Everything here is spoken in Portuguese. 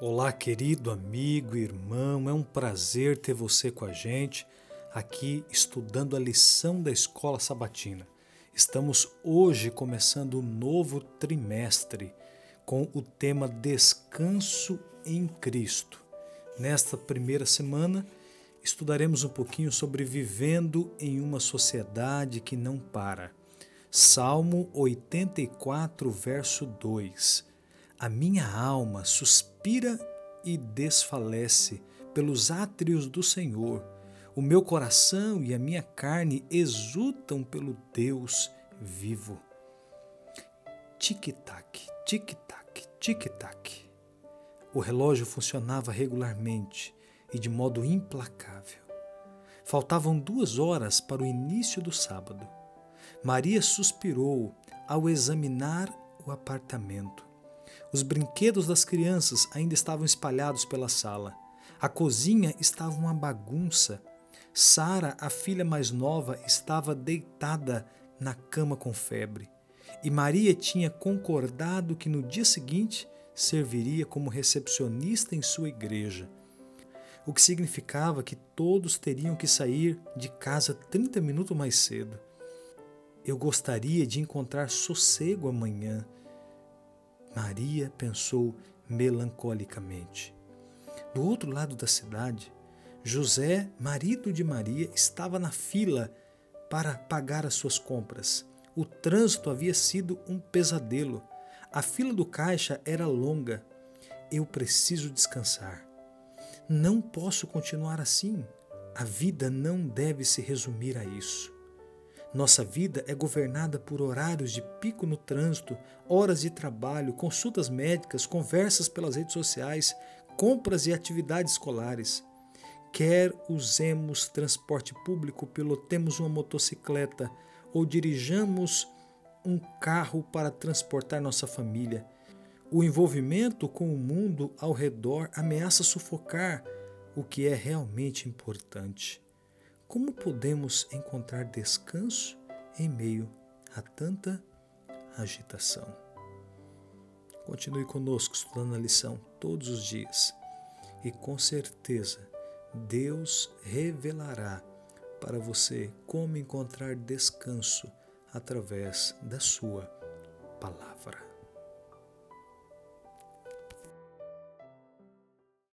Olá, querido amigo, irmão, é um prazer ter você com a gente aqui estudando a lição da escola sabatina. Estamos hoje começando um novo trimestre com o tema Descanso em Cristo. Nesta primeira semana, estudaremos um pouquinho sobre vivendo em uma sociedade que não para. Salmo 84, verso 2. A minha alma suspira e desfalece pelos átrios do Senhor. O meu coração e a minha carne exultam pelo Deus vivo. Tic-tac, tic-tac, tic-tac. O relógio funcionava regularmente e de modo implacável. Faltavam duas horas para o início do sábado. Maria suspirou ao examinar o apartamento. Os brinquedos das crianças ainda estavam espalhados pela sala. A cozinha estava uma bagunça. Sara, a filha mais nova, estava deitada na cama com febre. E Maria tinha concordado que no dia seguinte serviria como recepcionista em sua igreja. O que significava que todos teriam que sair de casa 30 minutos mais cedo. Eu gostaria de encontrar sossego amanhã, Maria pensou melancolicamente. Do outro lado da cidade, José, marido de Maria, estava na fila para pagar as suas compras. O trânsito havia sido um pesadelo. A fila do caixa era longa. Eu preciso descansar. Não posso continuar assim. A vida não deve se resumir a isso. Nossa vida é governada por horários de pico no trânsito, horas de trabalho, consultas médicas, conversas pelas redes sociais, compras e atividades escolares. Quer usemos transporte público, pilotemos uma motocicleta ou dirijamos um carro para transportar nossa família. O envolvimento com o mundo ao redor ameaça sufocar o que é realmente importante. Como podemos encontrar descanso em meio a tanta agitação? Continue conosco estudando a lição todos os dias e com certeza Deus revelará para você como encontrar descanso através da Sua palavra.